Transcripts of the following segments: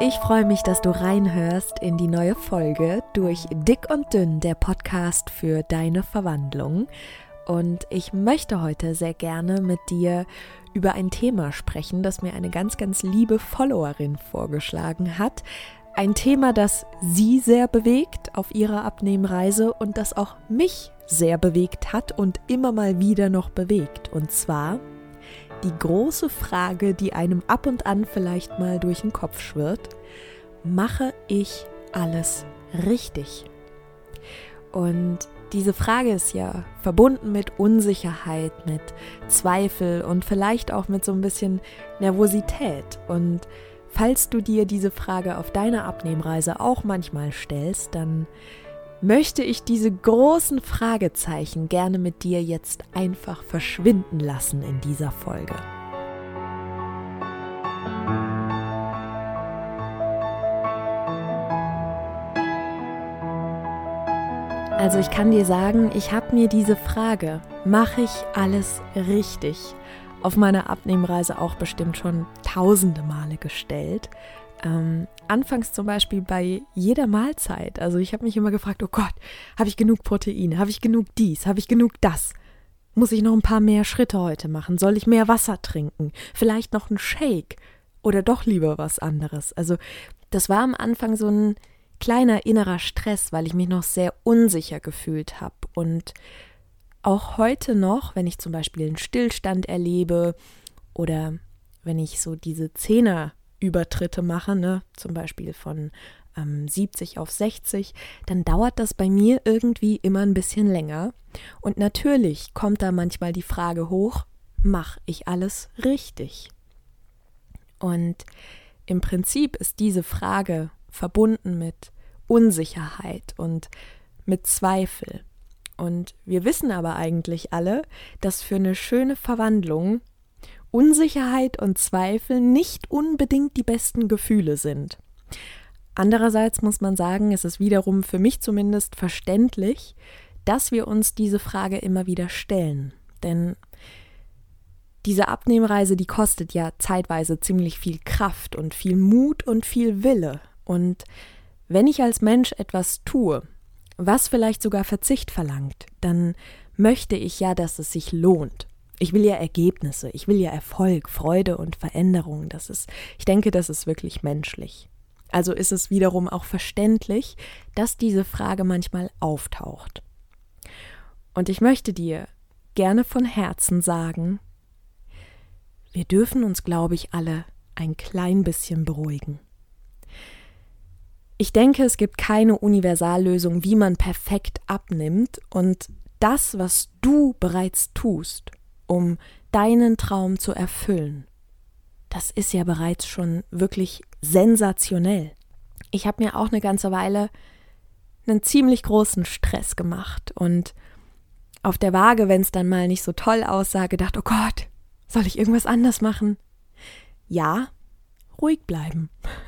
Ich freue mich, dass du reinhörst in die neue Folge durch Dick und Dünn, der Podcast für deine Verwandlung. Und ich möchte heute sehr gerne mit dir über ein Thema sprechen, das mir eine ganz, ganz liebe Followerin vorgeschlagen hat. Ein Thema, das sie sehr bewegt auf ihrer Abnehmreise und das auch mich sehr bewegt hat und immer mal wieder noch bewegt. Und zwar die große Frage, die einem ab und an vielleicht mal durch den Kopf schwirrt, mache ich alles richtig? Und diese Frage ist ja verbunden mit Unsicherheit, mit Zweifel und vielleicht auch mit so ein bisschen Nervosität. Und falls du dir diese Frage auf deiner Abnehmreise auch manchmal stellst, dann möchte ich diese großen Fragezeichen gerne mit dir jetzt einfach verschwinden lassen in dieser Folge. Also ich kann dir sagen, ich habe mir diese Frage, mache ich alles richtig, auf meiner Abnehmreise auch bestimmt schon tausende Male gestellt ähm, anfangs zum Beispiel bei jeder Mahlzeit. Also ich habe mich immer gefragt, oh Gott, habe ich genug Proteine? Habe ich genug dies? Habe ich genug das? Muss ich noch ein paar mehr Schritte heute machen? Soll ich mehr Wasser trinken? Vielleicht noch einen Shake? Oder doch lieber was anderes? Also das war am Anfang so ein kleiner innerer Stress, weil ich mich noch sehr unsicher gefühlt habe. Und auch heute noch, wenn ich zum Beispiel einen Stillstand erlebe oder wenn ich so diese Zähne Übertritte mache, ne, zum Beispiel von ähm, 70 auf 60, dann dauert das bei mir irgendwie immer ein bisschen länger. Und natürlich kommt da manchmal die Frage hoch, mache ich alles richtig? Und im Prinzip ist diese Frage verbunden mit Unsicherheit und mit Zweifel. Und wir wissen aber eigentlich alle, dass für eine schöne Verwandlung Unsicherheit und Zweifel nicht unbedingt die besten Gefühle sind. Andererseits muss man sagen, es ist wiederum für mich zumindest verständlich, dass wir uns diese Frage immer wieder stellen. Denn diese Abnehmreise, die kostet ja zeitweise ziemlich viel Kraft und viel Mut und viel Wille. Und wenn ich als Mensch etwas tue, was vielleicht sogar Verzicht verlangt, dann möchte ich ja, dass es sich lohnt. Ich will ja Ergebnisse, ich will ja Erfolg, Freude und Veränderung. Das ist, ich denke, das ist wirklich menschlich. Also ist es wiederum auch verständlich, dass diese Frage manchmal auftaucht. Und ich möchte dir gerne von Herzen sagen, wir dürfen uns, glaube ich, alle ein klein bisschen beruhigen. Ich denke, es gibt keine Universallösung, wie man perfekt abnimmt und das, was du bereits tust, um deinen Traum zu erfüllen. Das ist ja bereits schon wirklich sensationell. Ich habe mir auch eine ganze Weile einen ziemlich großen Stress gemacht und auf der Waage, wenn es dann mal nicht so toll aussah, gedacht, oh Gott, soll ich irgendwas anders machen? Ja, ruhig bleiben.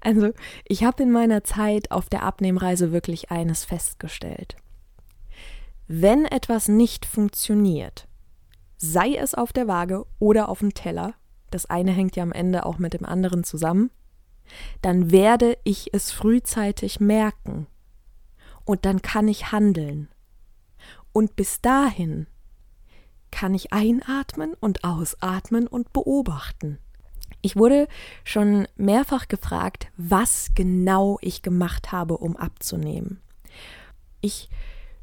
Also, ich habe in meiner Zeit auf der Abnehmreise wirklich eines festgestellt. Wenn etwas nicht funktioniert, sei es auf der Waage oder auf dem Teller, das eine hängt ja am Ende auch mit dem anderen zusammen, dann werde ich es frühzeitig merken und dann kann ich handeln. Und bis dahin kann ich einatmen und ausatmen und beobachten. Ich wurde schon mehrfach gefragt, was genau ich gemacht habe, um abzunehmen. Ich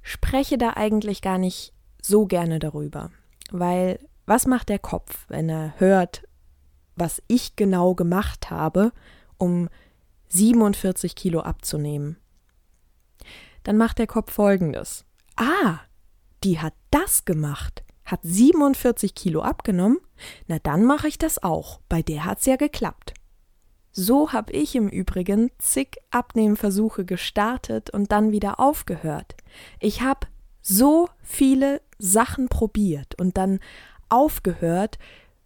spreche da eigentlich gar nicht so gerne darüber. Weil was macht der Kopf, wenn er hört, was ich genau gemacht habe, um 47 Kilo abzunehmen? Dann macht der Kopf folgendes. Ah, die hat das gemacht, hat 47 Kilo abgenommen, na dann mache ich das auch, bei der hat's ja geklappt. So habe ich im Übrigen zig Abnehmversuche gestartet und dann wieder aufgehört. Ich habe so viele Sachen probiert und dann aufgehört,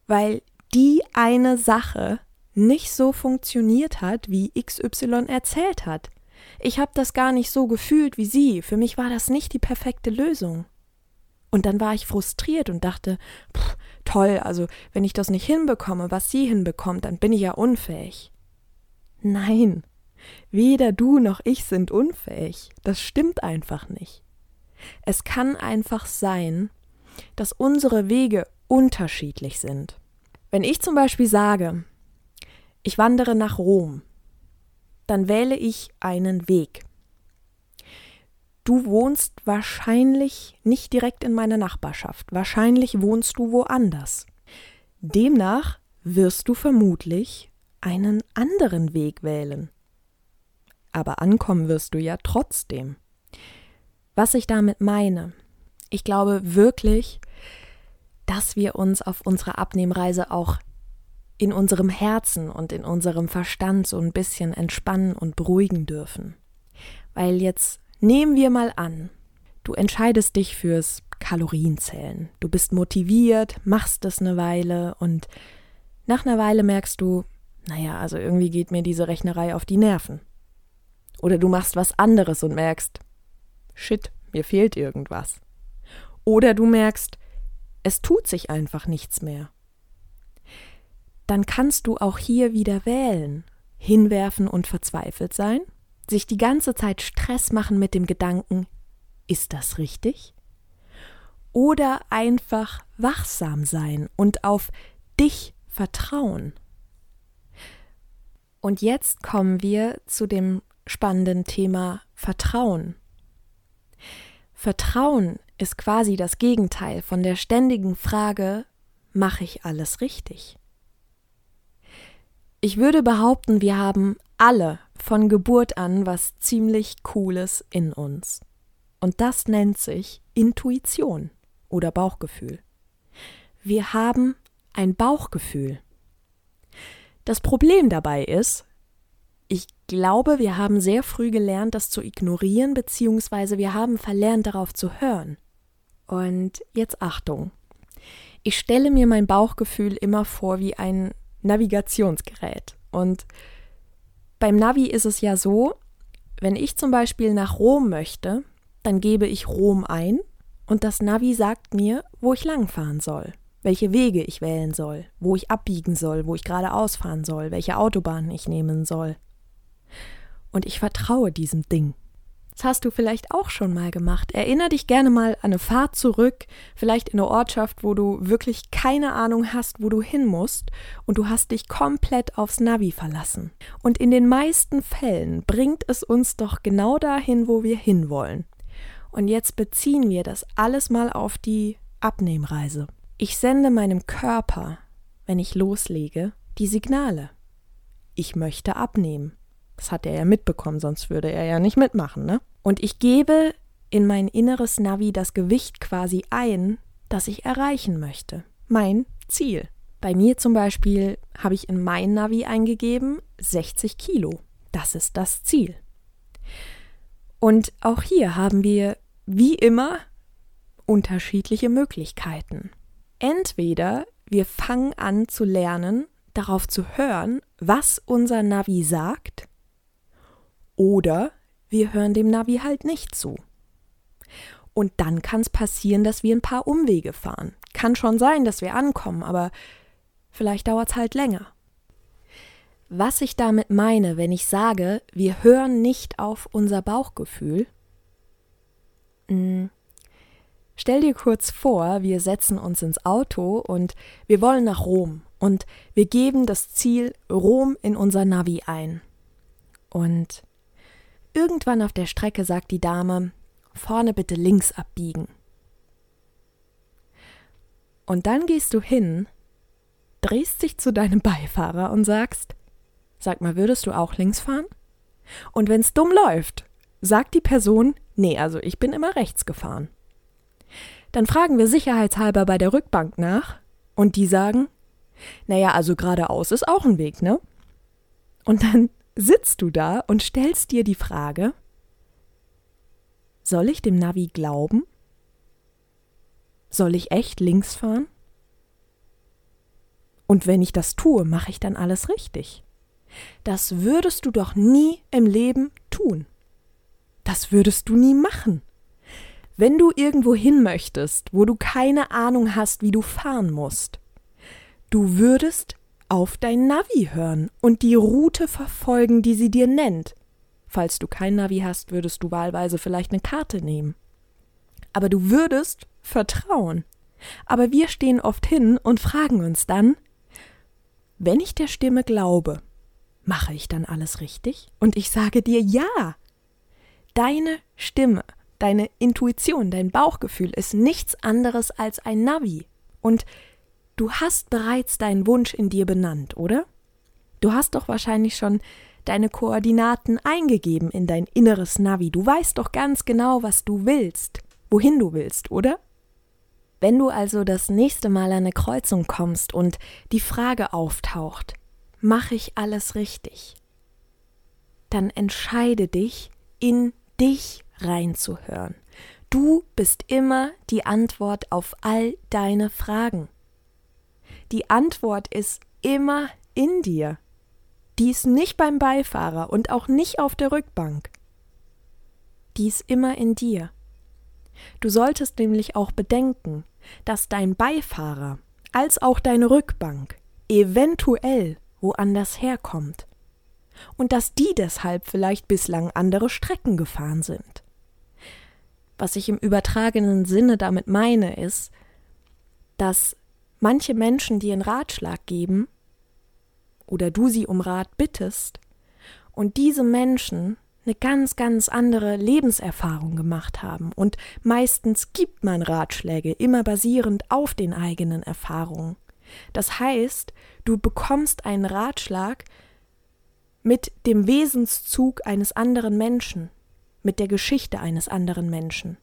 weil die eine Sache nicht so funktioniert hat, wie XY erzählt hat. Ich habe das gar nicht so gefühlt wie sie. Für mich war das nicht die perfekte Lösung. Und dann war ich frustriert und dachte, pff, toll, also wenn ich das nicht hinbekomme, was sie hinbekommt, dann bin ich ja unfähig. Nein, weder du noch ich sind unfähig. Das stimmt einfach nicht. Es kann einfach sein, dass unsere Wege unterschiedlich sind. Wenn ich zum Beispiel sage, ich wandere nach Rom, dann wähle ich einen Weg. Du wohnst wahrscheinlich nicht direkt in meiner Nachbarschaft, wahrscheinlich wohnst du woanders. Demnach wirst du vermutlich einen anderen Weg wählen. Aber ankommen wirst du ja trotzdem. Was ich damit meine, ich glaube wirklich, dass wir uns auf unserer Abnehmreise auch in unserem Herzen und in unserem Verstand so ein bisschen entspannen und beruhigen dürfen. Weil jetzt Nehmen wir mal an, du entscheidest dich fürs Kalorienzählen. Du bist motiviert, machst es eine Weile und nach einer Weile merkst du, naja, also irgendwie geht mir diese Rechnerei auf die Nerven. Oder du machst was anderes und merkst, shit, mir fehlt irgendwas. Oder du merkst, es tut sich einfach nichts mehr. Dann kannst du auch hier wieder wählen, hinwerfen und verzweifelt sein sich die ganze Zeit Stress machen mit dem Gedanken, ist das richtig? Oder einfach wachsam sein und auf dich vertrauen. Und jetzt kommen wir zu dem spannenden Thema Vertrauen. Vertrauen ist quasi das Gegenteil von der ständigen Frage, mache ich alles richtig? Ich würde behaupten, wir haben alle von Geburt an was ziemlich Cooles in uns. Und das nennt sich Intuition oder Bauchgefühl. Wir haben ein Bauchgefühl. Das Problem dabei ist, glaube, wir haben sehr früh gelernt, das zu ignorieren, beziehungsweise wir haben verlernt, darauf zu hören. Und jetzt Achtung. Ich stelle mir mein Bauchgefühl immer vor wie ein Navigationsgerät. Und beim Navi ist es ja so, wenn ich zum Beispiel nach Rom möchte, dann gebe ich Rom ein und das Navi sagt mir, wo ich langfahren soll, welche Wege ich wählen soll, wo ich abbiegen soll, wo ich geradeaus fahren soll, welche Autobahn ich nehmen soll. Und ich vertraue diesem Ding. Das hast du vielleicht auch schon mal gemacht. Erinner dich gerne mal an eine Fahrt zurück, vielleicht in eine Ortschaft, wo du wirklich keine Ahnung hast, wo du hin musst und du hast dich komplett aufs Navi verlassen. Und in den meisten Fällen bringt es uns doch genau dahin, wo wir hinwollen. Und jetzt beziehen wir das alles mal auf die Abnehmreise. Ich sende meinem Körper, wenn ich loslege, die Signale. Ich möchte abnehmen. Das hat er ja mitbekommen, sonst würde er ja nicht mitmachen, ne? Und ich gebe in mein inneres Navi das Gewicht quasi ein, das ich erreichen möchte. Mein Ziel. Bei mir zum Beispiel habe ich in mein Navi eingegeben 60 Kilo. Das ist das Ziel. Und auch hier haben wir, wie immer, unterschiedliche Möglichkeiten. Entweder wir fangen an zu lernen, darauf zu hören, was unser Navi sagt, oder wir hören dem Navi halt nicht zu. Und dann kann es passieren, dass wir ein paar Umwege fahren. Kann schon sein, dass wir ankommen, aber vielleicht dauert es halt länger. Was ich damit meine, wenn ich sage, wir hören nicht auf unser Bauchgefühl, mh, hm, stell dir kurz vor, wir setzen uns ins Auto und wir wollen nach Rom und wir geben das Ziel Rom in unser Navi ein. Und Irgendwann auf der Strecke sagt die Dame, vorne bitte links abbiegen. Und dann gehst du hin, drehst dich zu deinem Beifahrer und sagst, sag mal, würdest du auch links fahren? Und wenn's dumm läuft, sagt die Person, nee, also ich bin immer rechts gefahren. Dann fragen wir sicherheitshalber bei der Rückbank nach und die sagen, naja, also geradeaus ist auch ein Weg, ne? Und dann sitzt du da und stellst dir die Frage, soll ich dem Navi glauben? Soll ich echt links fahren? Und wenn ich das tue, mache ich dann alles richtig? Das würdest du doch nie im Leben tun. Das würdest du nie machen. Wenn du irgendwo hin möchtest, wo du keine Ahnung hast, wie du fahren musst, du würdest auf dein Navi hören und die Route verfolgen, die sie dir nennt. Falls du kein Navi hast, würdest du wahlweise vielleicht eine Karte nehmen. Aber du würdest vertrauen. Aber wir stehen oft hin und fragen uns dann, wenn ich der Stimme glaube, mache ich dann alles richtig? Und ich sage dir ja. Deine Stimme, deine Intuition, dein Bauchgefühl ist nichts anderes als ein Navi. Und Du hast bereits deinen Wunsch in dir benannt, oder? Du hast doch wahrscheinlich schon deine Koordinaten eingegeben in dein inneres Navi. Du weißt doch ganz genau, was du willst, wohin du willst, oder? Wenn du also das nächste Mal an eine Kreuzung kommst und die Frage auftaucht, mache ich alles richtig? Dann entscheide dich, in dich reinzuhören. Du bist immer die Antwort auf all deine Fragen. Die Antwort ist immer in dir. Die ist nicht beim Beifahrer und auch nicht auf der Rückbank. Die ist immer in dir. Du solltest nämlich auch bedenken, dass dein Beifahrer als auch deine Rückbank eventuell woanders herkommt und dass die deshalb vielleicht bislang andere Strecken gefahren sind. Was ich im übertragenen Sinne damit meine, ist, dass manche Menschen dir einen Ratschlag geben oder du sie um Rat bittest und diese Menschen eine ganz, ganz andere Lebenserfahrung gemacht haben. Und meistens gibt man Ratschläge immer basierend auf den eigenen Erfahrungen. Das heißt, du bekommst einen Ratschlag mit dem Wesenszug eines anderen Menschen, mit der Geschichte eines anderen Menschen.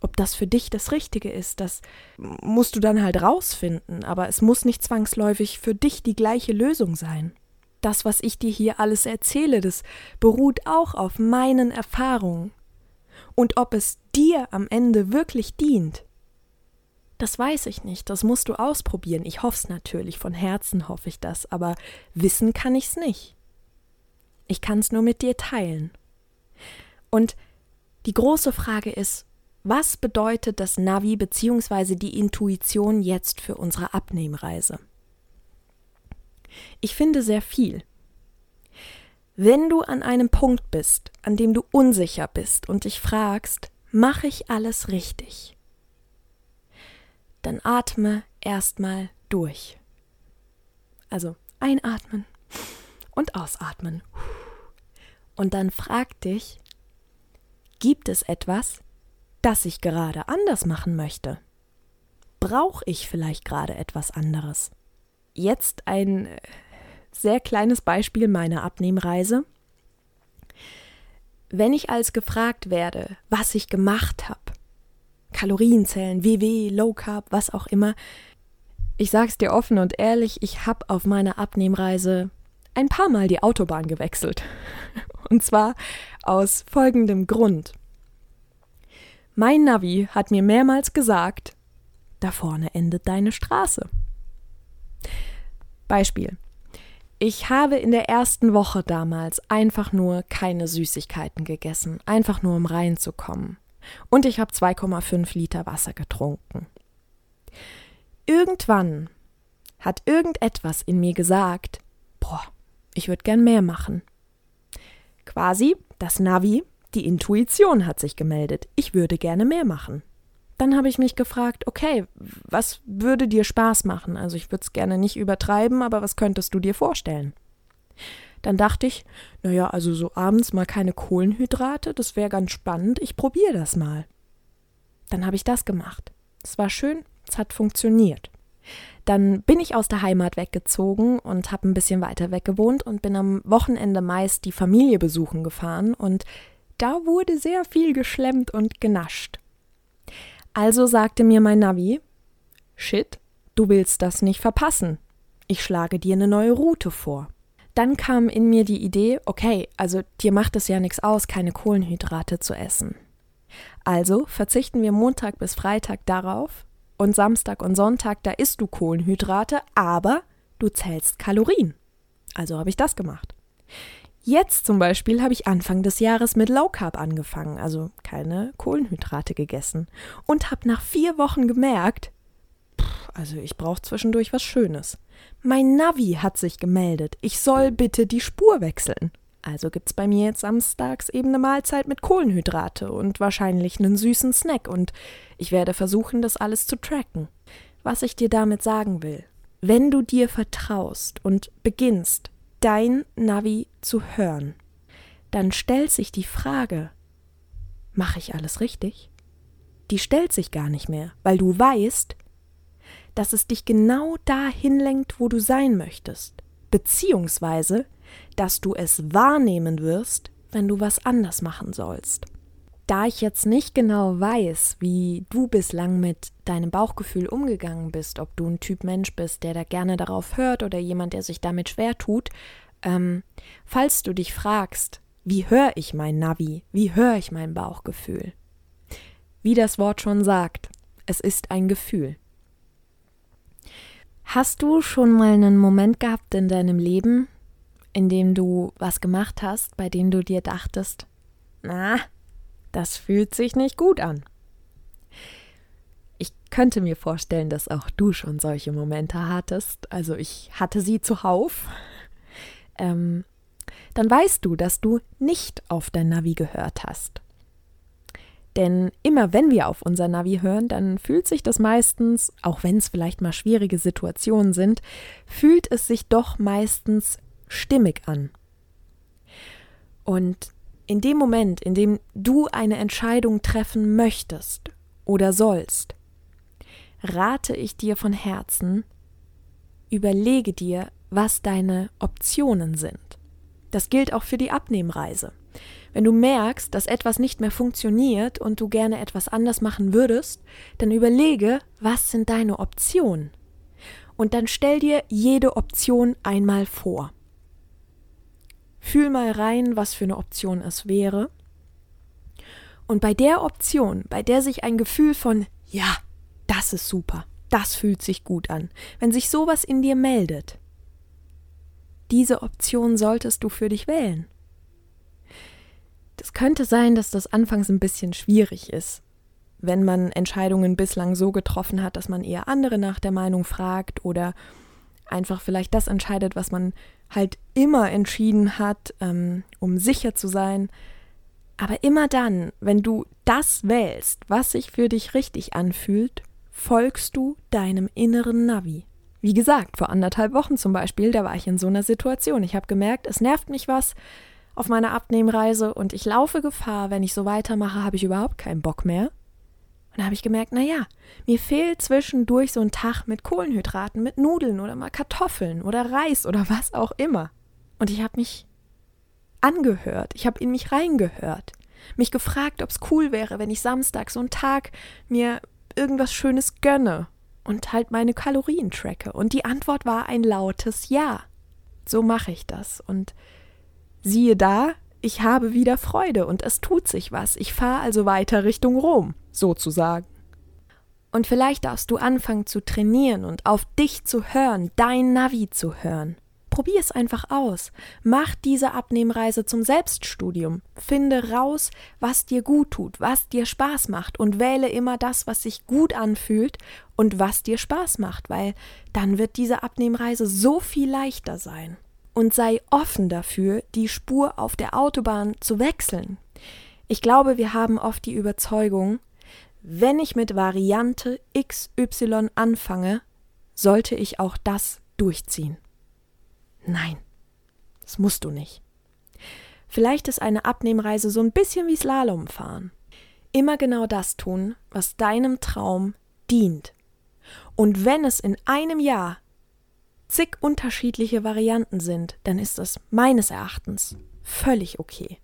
Ob das für dich das Richtige ist, das musst du dann halt rausfinden, aber es muss nicht zwangsläufig für dich die gleiche Lösung sein. Das, was ich dir hier alles erzähle, das beruht auch auf meinen Erfahrungen. Und ob es dir am Ende wirklich dient, das weiß ich nicht, das musst du ausprobieren. Ich hoffe es natürlich, von Herzen hoffe ich das, aber wissen kann ich's nicht. Ich kann es nur mit dir teilen. Und die große Frage ist, was bedeutet das Navi bzw. die Intuition jetzt für unsere Abnehmreise? Ich finde sehr viel. Wenn du an einem Punkt bist, an dem du unsicher bist und dich fragst, mache ich alles richtig? Dann atme erstmal durch. Also einatmen und ausatmen. Und dann frag dich, gibt es etwas, das ich gerade anders machen möchte? Brauche ich vielleicht gerade etwas anderes? Jetzt ein äh, sehr kleines Beispiel meiner Abnehmreise. Wenn ich als gefragt werde, was ich gemacht habe, Kalorienzellen, WW, Low Carb, was auch immer, ich sag's dir offen und ehrlich, ich habe auf meiner Abnehmreise ein paar Mal die Autobahn gewechselt. Und zwar aus folgendem Grund. Mein Navi hat mir mehrmals gesagt, da vorne endet deine Straße. Beispiel. Ich habe in der ersten Woche damals einfach nur keine Süßigkeiten gegessen, einfach nur um reinzukommen. Und ich habe 2,5 Liter Wasser getrunken. Irgendwann hat irgendetwas in mir gesagt, boah, ich würde gern mehr machen. Quasi das Navi die Intuition hat sich gemeldet. Ich würde gerne mehr machen. Dann habe ich mich gefragt, okay, was würde dir Spaß machen? Also ich würde es gerne nicht übertreiben, aber was könntest du dir vorstellen? Dann dachte ich, naja, also so abends mal keine Kohlenhydrate, das wäre ganz spannend, ich probiere das mal. Dann habe ich das gemacht. Es war schön, es hat funktioniert. Dann bin ich aus der Heimat weggezogen und habe ein bisschen weiter weg gewohnt und bin am Wochenende meist die Familie besuchen gefahren und da wurde sehr viel geschlemmt und genascht. Also sagte mir mein Navi, Shit, du willst das nicht verpassen. Ich schlage dir eine neue Route vor. Dann kam in mir die Idee, okay, also dir macht es ja nichts aus, keine Kohlenhydrate zu essen. Also verzichten wir Montag bis Freitag darauf und Samstag und Sonntag, da isst du Kohlenhydrate, aber du zählst Kalorien. Also habe ich das gemacht. Jetzt zum Beispiel habe ich Anfang des Jahres mit Low Carb angefangen, also keine Kohlenhydrate gegessen und habe nach vier Wochen gemerkt, Also ich brauche zwischendurch was Schönes. Mein Navi hat sich gemeldet. Ich soll bitte die Spur wechseln. Also gibt's bei mir jetzt samstags eben eine Mahlzeit mit Kohlenhydrate und wahrscheinlich einen süßen Snack und ich werde versuchen, das alles zu tracken. Was ich dir damit sagen will, wenn du dir vertraust und beginnst, dein Navi zu hören, dann stellt sich die Frage, mache ich alles richtig? Die stellt sich gar nicht mehr, weil du weißt, dass es dich genau dahin lenkt, wo du sein möchtest, beziehungsweise, dass du es wahrnehmen wirst, wenn du was anders machen sollst. Da ich jetzt nicht genau weiß, wie du bislang mit deinem Bauchgefühl umgegangen bist, ob du ein Typ Mensch bist, der da gerne darauf hört oder jemand, der sich damit schwer tut, ähm, falls du dich fragst, wie höre ich mein Navi, wie höre ich mein Bauchgefühl? Wie das Wort schon sagt, es ist ein Gefühl. Hast du schon mal einen Moment gehabt in deinem Leben, in dem du was gemacht hast, bei dem du dir dachtest, na, das fühlt sich nicht gut an. Ich könnte mir vorstellen, dass auch du schon solche Momente hattest. Also ich hatte sie zuhauf. Ähm, dann weißt du, dass du nicht auf dein Navi gehört hast. Denn immer wenn wir auf unser Navi hören, dann fühlt sich das meistens, auch wenn es vielleicht mal schwierige Situationen sind, fühlt es sich doch meistens stimmig an. Und in dem Moment, in dem du eine Entscheidung treffen möchtest oder sollst, rate ich dir von Herzen, überlege dir, was deine Optionen sind. Das gilt auch für die Abnehmreise. Wenn du merkst, dass etwas nicht mehr funktioniert und du gerne etwas anders machen würdest, dann überlege, was sind deine Optionen. Und dann stell dir jede Option einmal vor. Fühl mal rein, was für eine Option es wäre. Und bei der Option, bei der sich ein Gefühl von ja, das ist super, das fühlt sich gut an, wenn sich sowas in dir meldet, diese Option solltest du für dich wählen. Das könnte sein, dass das anfangs ein bisschen schwierig ist, wenn man Entscheidungen bislang so getroffen hat, dass man eher andere nach der Meinung fragt oder einfach vielleicht das entscheidet, was man halt immer entschieden hat, ähm, um sicher zu sein. Aber immer dann, wenn du das wählst, was sich für dich richtig anfühlt, folgst du deinem inneren Navi. Wie gesagt, vor anderthalb Wochen zum Beispiel, da war ich in so einer Situation. Ich habe gemerkt, es nervt mich was auf meiner Abnehmreise und ich laufe Gefahr, wenn ich so weitermache, habe ich überhaupt keinen Bock mehr. Und da habe ich gemerkt, naja, mir fehlt zwischendurch so ein Tag mit Kohlenhydraten, mit Nudeln oder mal Kartoffeln oder Reis oder was auch immer. Und ich habe mich angehört, ich habe in mich reingehört, mich gefragt, ob es cool wäre, wenn ich Samstag so einen Tag mir irgendwas Schönes gönne und halt meine Kalorien tracke. Und die Antwort war ein lautes Ja. So mache ich das. Und siehe da, ich habe wieder Freude und es tut sich was. Ich fahre also weiter Richtung Rom, sozusagen. Und vielleicht darfst du anfangen zu trainieren und auf dich zu hören, dein Navi zu hören. Probier es einfach aus. Mach diese Abnehmreise zum Selbststudium. Finde raus, was dir gut tut, was dir Spaß macht und wähle immer das, was sich gut anfühlt und was dir Spaß macht, weil dann wird diese Abnehmreise so viel leichter sein. Und sei offen dafür, die Spur auf der Autobahn zu wechseln. Ich glaube, wir haben oft die Überzeugung, wenn ich mit Variante XY anfange, sollte ich auch das durchziehen. Nein, das musst du nicht. Vielleicht ist eine Abnehmreise so ein bisschen wie Slalom fahren. Immer genau das tun, was deinem Traum dient. Und wenn es in einem Jahr zig unterschiedliche Varianten sind, dann ist das meines Erachtens völlig okay.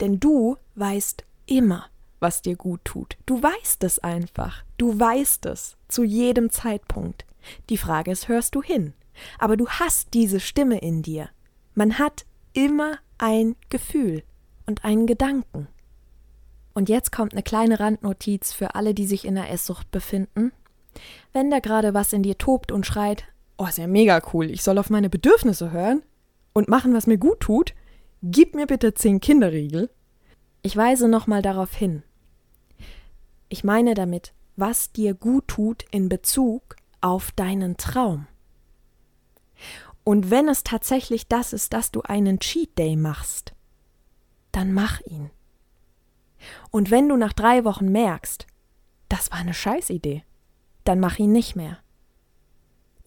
Denn du weißt immer, was dir gut tut. Du weißt es einfach. Du weißt es zu jedem Zeitpunkt. Die Frage ist, hörst du hin? aber du hast diese Stimme in dir. Man hat immer ein Gefühl und einen Gedanken. Und jetzt kommt eine kleine Randnotiz für alle, die sich in der Esssucht befinden. Wenn da gerade was in dir tobt und schreit, oh, ist ja mega cool, ich soll auf meine Bedürfnisse hören und machen, was mir gut tut, gib mir bitte zehn Kinderriegel. Ich weise nochmal darauf hin. Ich meine damit, was dir gut tut in Bezug auf deinen Traum. Und wenn es tatsächlich das ist, dass du einen Cheat Day machst, dann mach ihn. Und wenn du nach drei Wochen merkst, das war eine Scheißidee, dann mach ihn nicht mehr.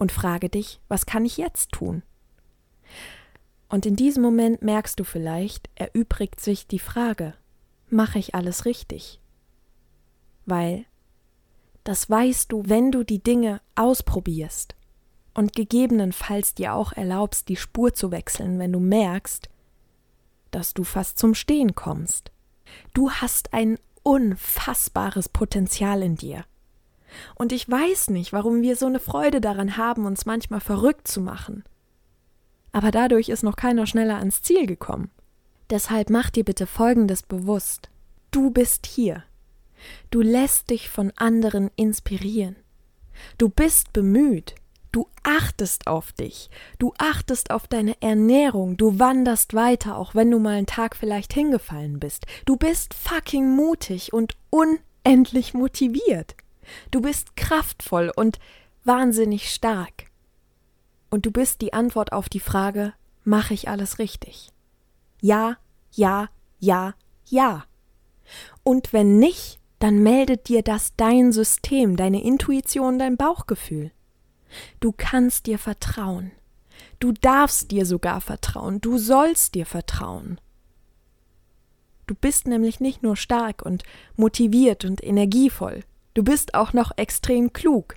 Und frage dich, was kann ich jetzt tun? Und in diesem Moment merkst du vielleicht, erübrigt sich die Frage, mache ich alles richtig? Weil das weißt du, wenn du die Dinge ausprobierst und gegebenenfalls dir auch erlaubst, die Spur zu wechseln, wenn du merkst, dass du fast zum Stehen kommst. Du hast ein unfassbares Potenzial in dir. Und ich weiß nicht, warum wir so eine Freude daran haben, uns manchmal verrückt zu machen. Aber dadurch ist noch keiner schneller ans Ziel gekommen. Deshalb mach dir bitte Folgendes bewusst. Du bist hier. Du lässt dich von anderen inspirieren. Du bist bemüht. Du achtest auf dich. Du achtest auf deine Ernährung. Du wanderst weiter, auch wenn du mal einen Tag vielleicht hingefallen bist. Du bist fucking mutig und unendlich motiviert. Du bist kraftvoll und wahnsinnig stark. Und du bist die Antwort auf die Frage, mache ich alles richtig? Ja, ja, ja, ja. Und wenn nicht, dann meldet dir das dein System, deine Intuition, dein Bauchgefühl. Du kannst dir vertrauen. Du darfst dir sogar vertrauen. Du sollst dir vertrauen. Du bist nämlich nicht nur stark und motiviert und energievoll, du bist auch noch extrem klug.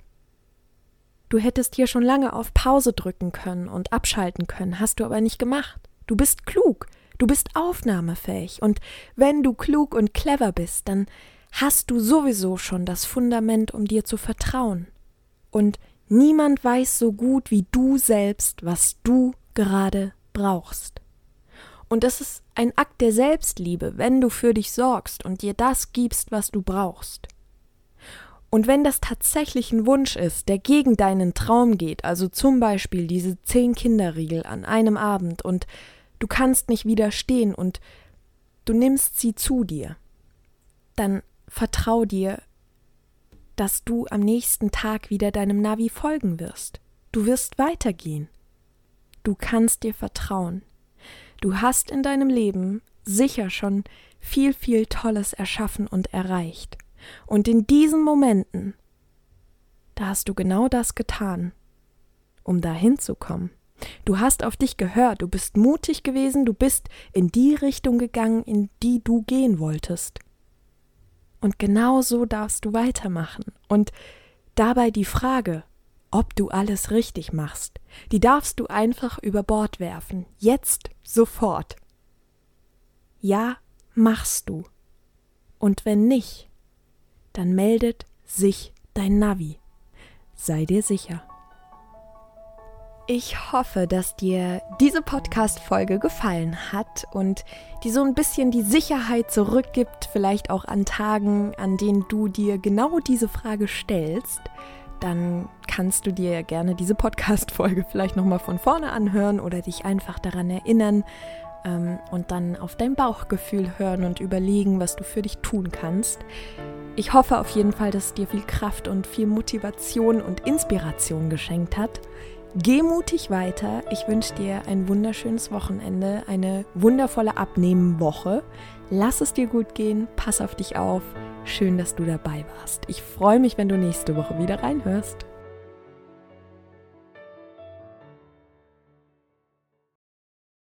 Du hättest hier schon lange auf Pause drücken können und abschalten können, hast du aber nicht gemacht. Du bist klug, du bist aufnahmefähig, und wenn du klug und clever bist, dann hast du sowieso schon das Fundament, um dir zu vertrauen. Und Niemand weiß so gut wie du selbst, was du gerade brauchst. Und es ist ein Akt der Selbstliebe, wenn du für dich sorgst und dir das gibst, was du brauchst. Und wenn das tatsächlich ein Wunsch ist, der gegen deinen Traum geht, also zum Beispiel diese zehn Kinderriegel an einem Abend und du kannst nicht widerstehen und du nimmst sie zu dir, dann vertrau dir, dass du am nächsten Tag wieder deinem Navi folgen wirst. Du wirst weitergehen. Du kannst dir vertrauen. Du hast in deinem Leben sicher schon viel, viel Tolles erschaffen und erreicht. Und in diesen Momenten, da hast du genau das getan, um dahin zu kommen. Du hast auf dich gehört, du bist mutig gewesen, du bist in die Richtung gegangen, in die du gehen wolltest. Und genau so darfst du weitermachen. Und dabei die Frage, ob du alles richtig machst, die darfst du einfach über Bord werfen. Jetzt, sofort. Ja, machst du. Und wenn nicht, dann meldet sich dein Navi. Sei dir sicher. Ich hoffe, dass dir diese Podcast-Folge gefallen hat und die so ein bisschen die Sicherheit zurückgibt, vielleicht auch an Tagen, an denen du dir genau diese Frage stellst. Dann kannst du dir gerne diese Podcast-Folge vielleicht nochmal von vorne anhören oder dich einfach daran erinnern ähm, und dann auf dein Bauchgefühl hören und überlegen, was du für dich tun kannst. Ich hoffe auf jeden Fall, dass es dir viel Kraft und viel Motivation und Inspiration geschenkt hat. Geh mutig weiter. Ich wünsche dir ein wunderschönes Wochenende, eine wundervolle Abnehmenwoche. Lass es dir gut gehen, pass auf dich auf. Schön, dass du dabei warst. Ich freue mich, wenn du nächste Woche wieder reinhörst.